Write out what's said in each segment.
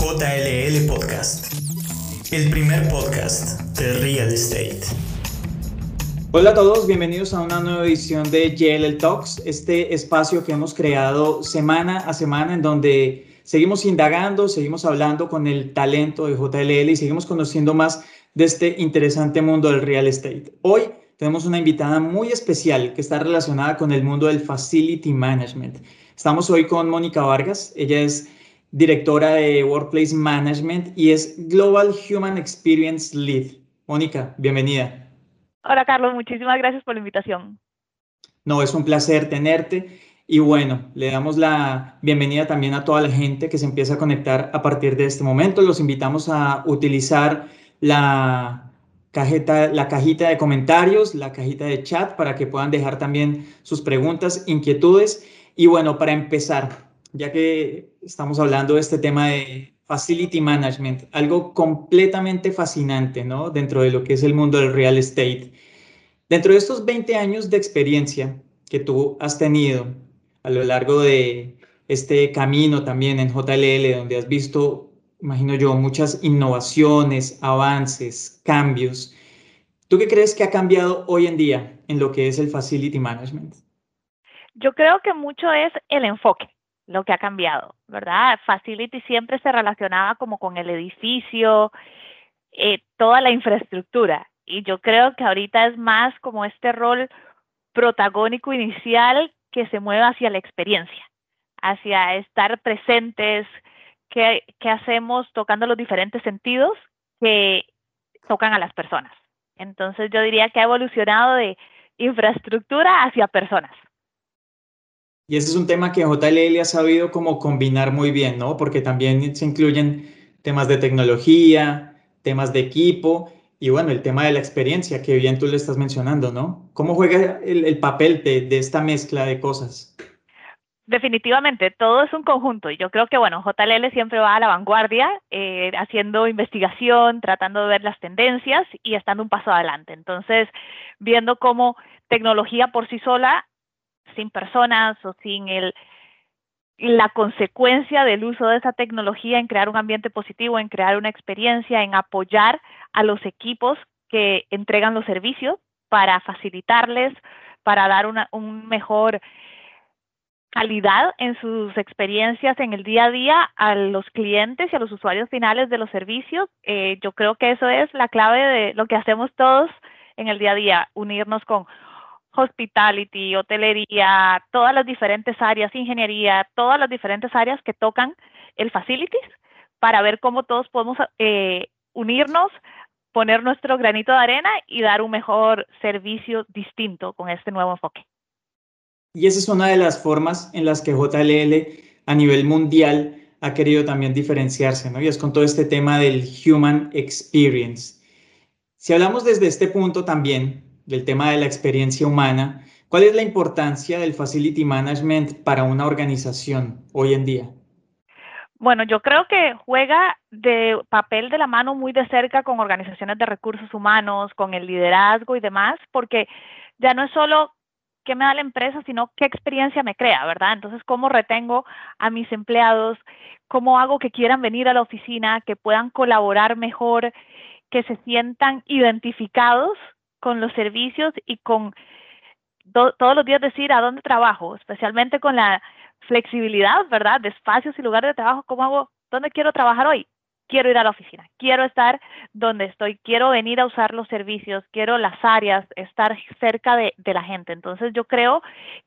JLL Podcast, el primer podcast de real estate. Hola a todos, bienvenidos a una nueva edición de JLL Talks, este espacio que hemos creado semana a semana en donde seguimos indagando, seguimos hablando con el talento de JLL y seguimos conociendo más de este interesante mundo del real estate. Hoy tenemos una invitada muy especial que está relacionada con el mundo del facility management. Estamos hoy con Mónica Vargas, ella es directora de Workplace Management y es Global Human Experience Lead. Mónica, bienvenida. Hola Carlos, muchísimas gracias por la invitación. No, es un placer tenerte. Y bueno, le damos la bienvenida también a toda la gente que se empieza a conectar a partir de este momento. Los invitamos a utilizar la cajita, la cajita de comentarios, la cajita de chat para que puedan dejar también sus preguntas, inquietudes. Y bueno, para empezar, ya que estamos hablando de este tema de facility management, algo completamente fascinante, ¿no? Dentro de lo que es el mundo del real estate. Dentro de estos 20 años de experiencia que tú has tenido a lo largo de este camino también en JLL, donde has visto, imagino yo, muchas innovaciones, avances, cambios, ¿tú qué crees que ha cambiado hoy en día en lo que es el facility management? Yo creo que mucho es el enfoque lo que ha cambiado, ¿verdad? Facility siempre se relacionaba como con el edificio, eh, toda la infraestructura. Y yo creo que ahorita es más como este rol protagónico inicial que se mueve hacia la experiencia, hacia estar presentes, qué, qué hacemos tocando los diferentes sentidos que tocan a las personas. Entonces yo diría que ha evolucionado de infraestructura hacia personas. Y ese es un tema que JLL ha sabido como combinar muy bien, ¿no? Porque también se incluyen temas de tecnología, temas de equipo y bueno, el tema de la experiencia que bien tú le estás mencionando, ¿no? ¿Cómo juega el, papel de, esta mezcla de cosas? Definitivamente, todo es un conjunto y yo creo que, bueno, JLL siempre va a la vanguardia, eh, haciendo investigación, tratando de ver las tendencias y estando un paso adelante. Entonces, viendo cómo tecnología por sí sola sin personas o sin el, la consecuencia del uso de esa tecnología en crear un ambiente positivo, en crear una experiencia, en apoyar a los equipos que entregan los servicios para facilitarles, para dar una un mejor calidad en sus experiencias en el día a día a los clientes y a los usuarios finales de los servicios. Eh, yo creo que eso es la clave de lo que hacemos todos en el día a día, unirnos con hospitality, hotelería, todas las diferentes áreas, ingeniería, todas las diferentes áreas que tocan el facilities para ver cómo todos podemos eh, unirnos, poner nuestro granito de arena y dar un mejor servicio distinto con este nuevo enfoque. Y esa es una de las formas en las que JLL a nivel mundial ha querido también diferenciarse, ¿no? Y es con todo este tema del human experience. Si hablamos desde este punto también, del tema de la experiencia humana, ¿cuál es la importancia del facility management para una organización hoy en día? Bueno, yo creo que juega de papel de la mano muy de cerca con organizaciones de recursos humanos, con el liderazgo y demás, porque ya no es solo qué me da la empresa, sino qué experiencia me crea, ¿verdad? Entonces, ¿cómo retengo a mis empleados? ¿Cómo hago que quieran venir a la oficina, que puedan colaborar mejor, que se sientan identificados con los servicios y con todos los días decir a dónde trabajo, especialmente con la flexibilidad, ¿verdad? De espacios y lugares de trabajo, ¿cómo hago? ¿Dónde quiero trabajar hoy? Quiero ir a la oficina, quiero estar donde estoy, quiero venir a usar los servicios, quiero las áreas, estar cerca de, de la gente. Entonces yo creo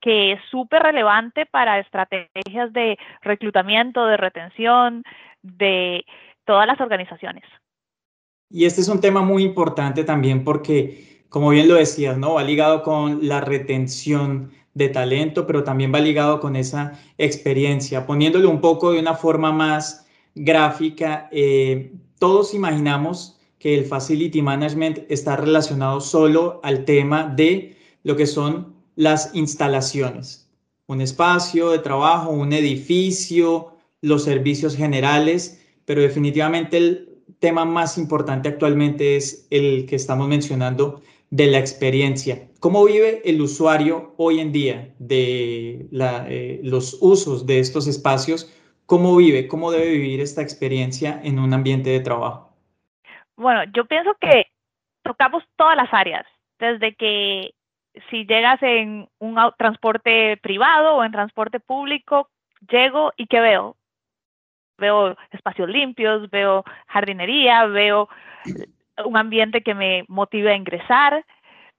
que es súper relevante para estrategias de reclutamiento, de retención, de todas las organizaciones. Y este es un tema muy importante también porque como bien lo decías, ¿no? Va ligado con la retención de talento, pero también va ligado con esa experiencia. Poniéndolo un poco de una forma más gráfica, eh, todos imaginamos que el facility management está relacionado solo al tema de lo que son las instalaciones, un espacio de trabajo, un edificio, los servicios generales, pero definitivamente el tema más importante actualmente es el que estamos mencionando de la experiencia. ¿Cómo vive el usuario hoy en día de eh, los usos de estos espacios ¿Cómo vive, cómo debe vivir esta experiencia en un ambiente de trabajo? Bueno, yo pienso que tocamos todas las áreas, desde que si llegas en un transporte privado o en transporte público, llego y ¿qué veo? Veo espacios limpios, veo jardinería, veo un ambiente que me motive a ingresar,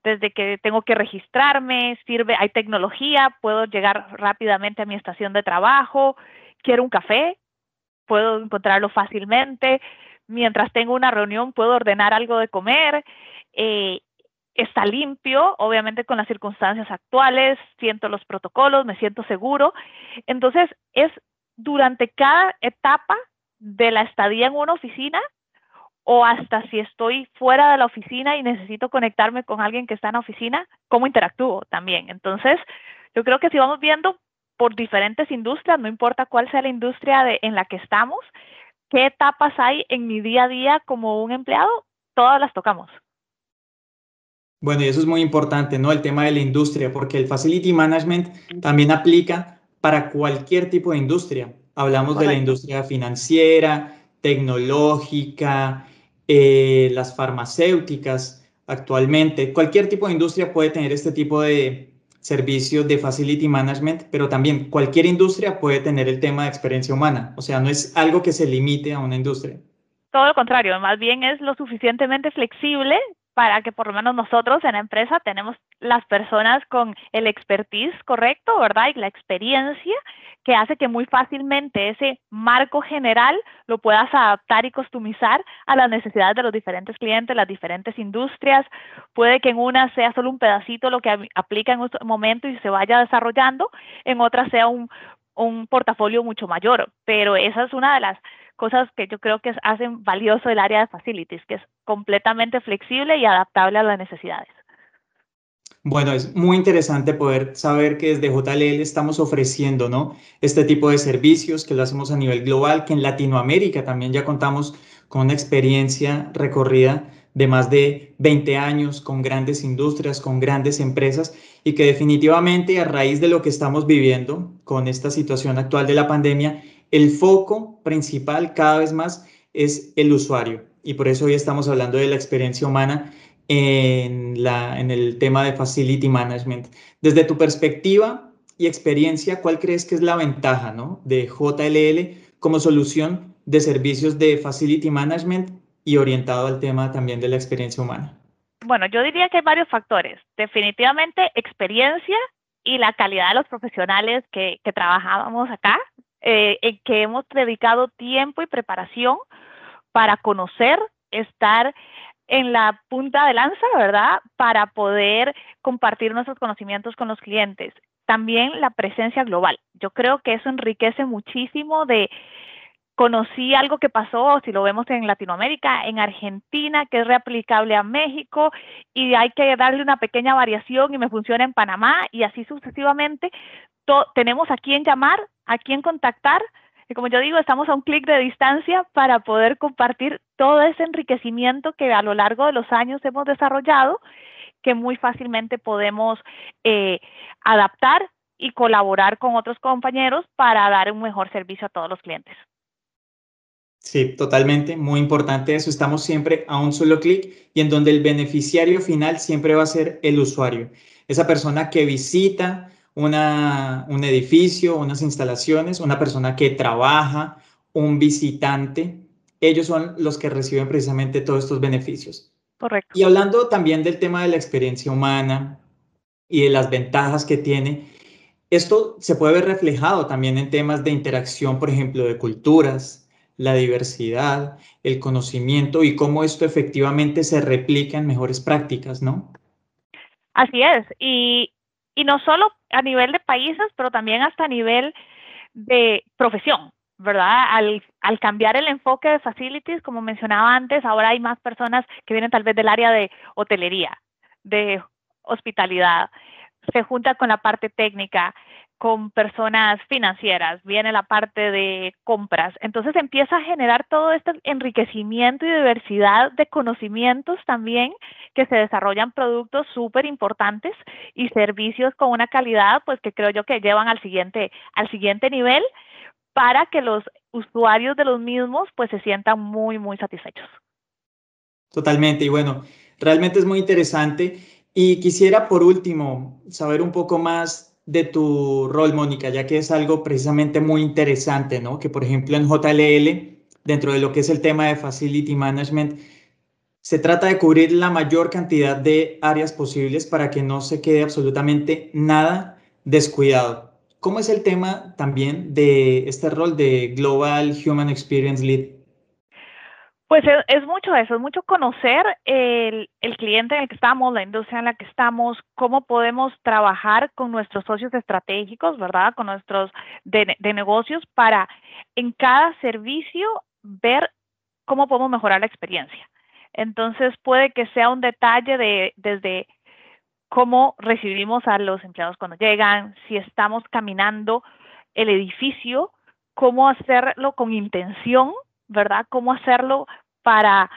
desde que tengo que registrarme, sirve, hay tecnología, puedo llegar rápidamente a mi estación de trabajo, quiero un café, puedo encontrarlo fácilmente, mientras tengo una reunión puedo ordenar algo de comer, eh, está limpio, obviamente con las circunstancias actuales, siento los protocolos, me siento seguro. Entonces, es durante cada etapa de la estadía en una oficina o hasta si estoy fuera de la oficina y necesito conectarme con alguien que está en la oficina, cómo interactúo también. Entonces, yo creo que si vamos viendo por diferentes industrias, no importa cuál sea la industria de, en la que estamos, qué etapas hay en mi día a día como un empleado, todas las tocamos. Bueno, y eso es muy importante, ¿no? El tema de la industria, porque el Facility Management también aplica para cualquier tipo de industria. Hablamos de la industria financiera, tecnológica, eh, las farmacéuticas actualmente. Cualquier tipo de industria puede tener este tipo de servicios de Facility Management, pero también cualquier industria puede tener el tema de experiencia humana. O sea, no es algo que se limite a una industria. Todo lo contrario, más bien es lo suficientemente flexible para que por lo menos nosotros en la empresa tenemos las personas con el expertise correcto, ¿verdad? Y la experiencia que hace que muy fácilmente ese marco general lo puedas adaptar y customizar a las necesidades de los diferentes clientes, las diferentes industrias. Puede que en una sea solo un pedacito lo que aplica en un momento y se vaya desarrollando, en otra sea un, un portafolio mucho mayor, pero esa es una de las cosas que yo creo que hacen valioso el área de facilities, que es completamente flexible y adaptable a las necesidades. Bueno, es muy interesante poder saber que desde JLL estamos ofreciendo ¿no? este tipo de servicios, que lo hacemos a nivel global, que en Latinoamérica también ya contamos con una experiencia recorrida de más de 20 años con grandes industrias, con grandes empresas y que definitivamente a raíz de lo que estamos viviendo con esta situación actual de la pandemia, el foco principal cada vez más es el usuario y por eso hoy estamos hablando de la experiencia humana en, la, en el tema de Facility Management. Desde tu perspectiva y experiencia, ¿cuál crees que es la ventaja ¿no? de JLL como solución de servicios de Facility Management y orientado al tema también de la experiencia humana? Bueno, yo diría que hay varios factores. Definitivamente experiencia y la calidad de los profesionales que, que trabajábamos acá, eh, en que hemos dedicado tiempo y preparación para conocer, estar en la punta de lanza, ¿verdad? Para poder compartir nuestros conocimientos con los clientes. También la presencia global. Yo creo que eso enriquece muchísimo de, conocí algo que pasó, si lo vemos en Latinoamérica, en Argentina, que es reaplicable a México y hay que darle una pequeña variación y me funciona en Panamá y así sucesivamente. tenemos a quién llamar, a quién contactar. Y como yo digo, estamos a un clic de distancia para poder compartir todo ese enriquecimiento que a lo largo de los años hemos desarrollado, que muy fácilmente podemos eh, adaptar y colaborar con otros compañeros para dar un mejor servicio a todos los clientes. Sí, totalmente, muy importante eso. Estamos siempre a un solo clic y en donde el beneficiario final siempre va a ser el usuario. Esa persona que visita una, un edificio, unas instalaciones, una persona que trabaja, un visitante, ellos son los que reciben precisamente todos estos beneficios. Correcto. Y hablando también del tema de la experiencia humana y de las ventajas que tiene, esto se puede ver reflejado también en temas de interacción, por ejemplo, de culturas, la diversidad, el conocimiento y cómo esto efectivamente se replica en mejores prácticas, ¿no? Así es, y, y no solo a nivel de países, pero también hasta a nivel de profesión, ¿verdad? Al, al, cambiar el enfoque de facilities, como mencionaba antes, ahora hay más personas que vienen tal vez del área de hotelería, de hospitalidad, se junta con la parte técnica, con personas financieras, viene la parte de compras. Entonces empieza a generar todo este enriquecimiento y diversidad de conocimientos también que se desarrollan productos súper importantes y servicios con una calidad pues que creo yo que llevan al siguiente, al siguiente nivel para que los usuarios de los mismos pues se sientan muy, muy satisfechos. Totalmente. Y bueno, realmente es muy interesante. Y quisiera por último saber un poco más de tu rol, Mónica, ya que es algo precisamente muy interesante, ¿no? Que por ejemplo en JLL, dentro de lo que es el tema de Facility Management, se trata de cubrir la mayor cantidad de áreas posibles para que no se quede absolutamente nada descuidado. ¿Cómo es el tema también de este rol de Global Human Experience Lead? Pues es, mucho eso, es mucho conocer el, cliente en el que estamos, la industria en la que estamos, cómo podemos trabajar con nuestros socios estratégicos, ¿verdad? Con nuestros de, negocios para en cada servicio ver cómo podemos mejorar la experiencia. Entonces puede que sea un detalle de desde cómo recibimos a los empleados cuando llegan, si estamos caminando el edificio, cómo hacerlo con intención, ¿verdad? Cómo hacerlo para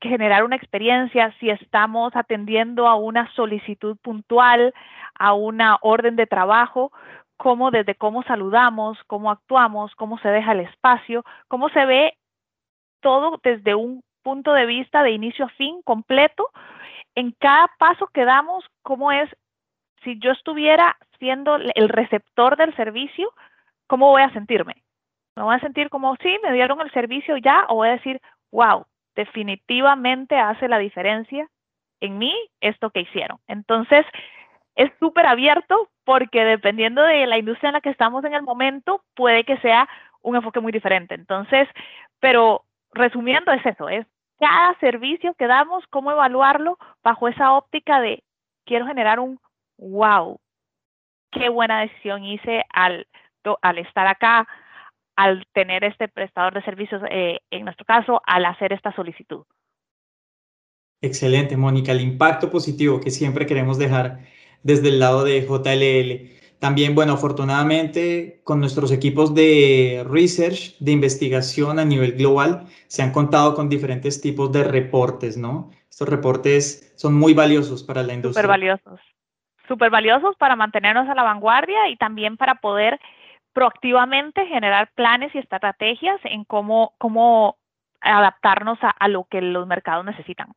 generar una experiencia, si estamos atendiendo a una solicitud puntual, a una orden de trabajo, cómo desde cómo saludamos, cómo actuamos, cómo se deja el espacio, cómo se ve todo desde un punto de vista de inicio a fin completo, en cada paso que damos, cómo es, si yo estuviera siendo el receptor del servicio, ¿cómo voy a sentirme? ¿Me voy a sentir como, sí, me dieron el servicio ya? ¿O voy a decir, wow, definitivamente hace la diferencia en mí esto que hicieron? Entonces, es súper abierto porque dependiendo de la industria en la que estamos en el momento, puede que sea un enfoque muy diferente. Entonces, pero resumiendo es eso, es cada servicio que damos, cómo evaluarlo bajo esa óptica de quiero generar un wow, qué buena decisión hice al, al estar acá, al tener este prestador de servicios, eh, en nuestro caso, al hacer esta solicitud. Excelente, Mónica, el impacto positivo que siempre queremos dejar desde el lado de JLL. También, bueno, afortunadamente con nuestros equipos de research, de investigación a nivel global, se han contado con diferentes tipos de reportes, ¿no? Estos reportes son muy valiosos para la industria. Súper valiosos. Súper valiosos para mantenernos a la vanguardia y también para poder proactivamente generar planes y estrategias en cómo, cómo adaptarnos a, lo que los mercados necesitan.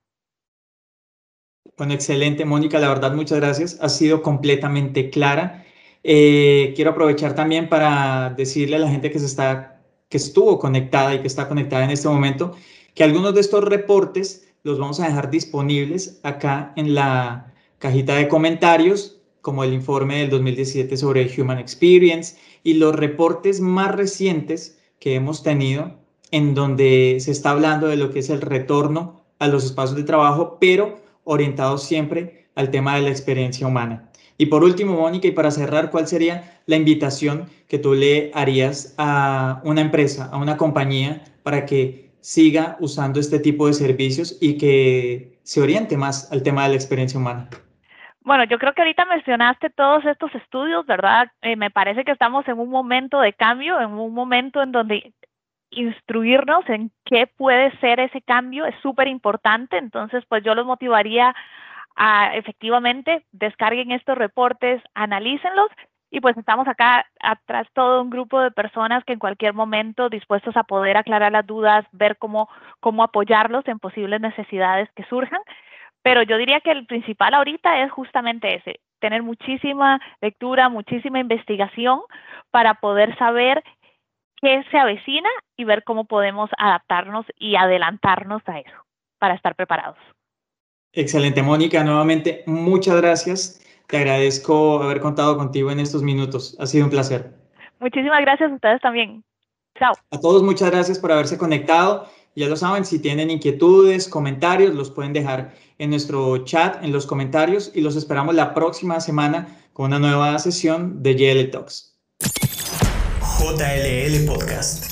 Bueno, excelente, Mónica. La verdad, muchas gracias. Ha sido completamente clara eh, quiero aprovechar también para decirle a la gente que, se está, que estuvo conectada y que está conectada en este momento que algunos de estos reportes los vamos a dejar disponibles acá en la cajita de comentarios, como el informe del 2017 sobre Human Experience y los reportes más recientes que hemos tenido en donde se está hablando de lo que es el retorno a los espacios de trabajo, pero orientado siempre al tema de la experiencia humana. Y por último, Mónica, y para cerrar, ¿cuál sería la invitación que tú le harías a una empresa, a una compañía, para que siga usando este tipo de servicios y que se oriente más al tema de la experiencia humana? Bueno, yo creo que ahorita mencionaste todos estos estudios, ¿verdad? Eh, me parece que estamos en un momento de cambio, en un momento en donde instruirnos en qué puede ser ese cambio es súper importante. Entonces, pues yo los motivaría efectivamente descarguen estos reportes, analícenlos y pues estamos acá atrás todo un grupo de personas que en cualquier momento dispuestos a poder aclarar las dudas, ver cómo, cómo apoyarlos en posibles necesidades que surjan. Pero yo diría que el principal ahorita es justamente ese, tener muchísima lectura, muchísima investigación para poder saber qué se avecina y ver cómo podemos adaptarnos y adelantarnos a eso para estar preparados. Excelente, Mónica. Nuevamente, muchas gracias. Te agradezco haber contado contigo en estos minutos. Ha sido un placer. Muchísimas gracias a ustedes también. Chao. A todos, muchas gracias por haberse conectado. Ya lo saben, si tienen inquietudes, comentarios, los pueden dejar en nuestro chat, en los comentarios, y los esperamos la próxima semana con una nueva sesión de JL Talks. JLL Podcast,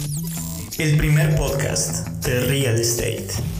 el primer podcast de Real Estate.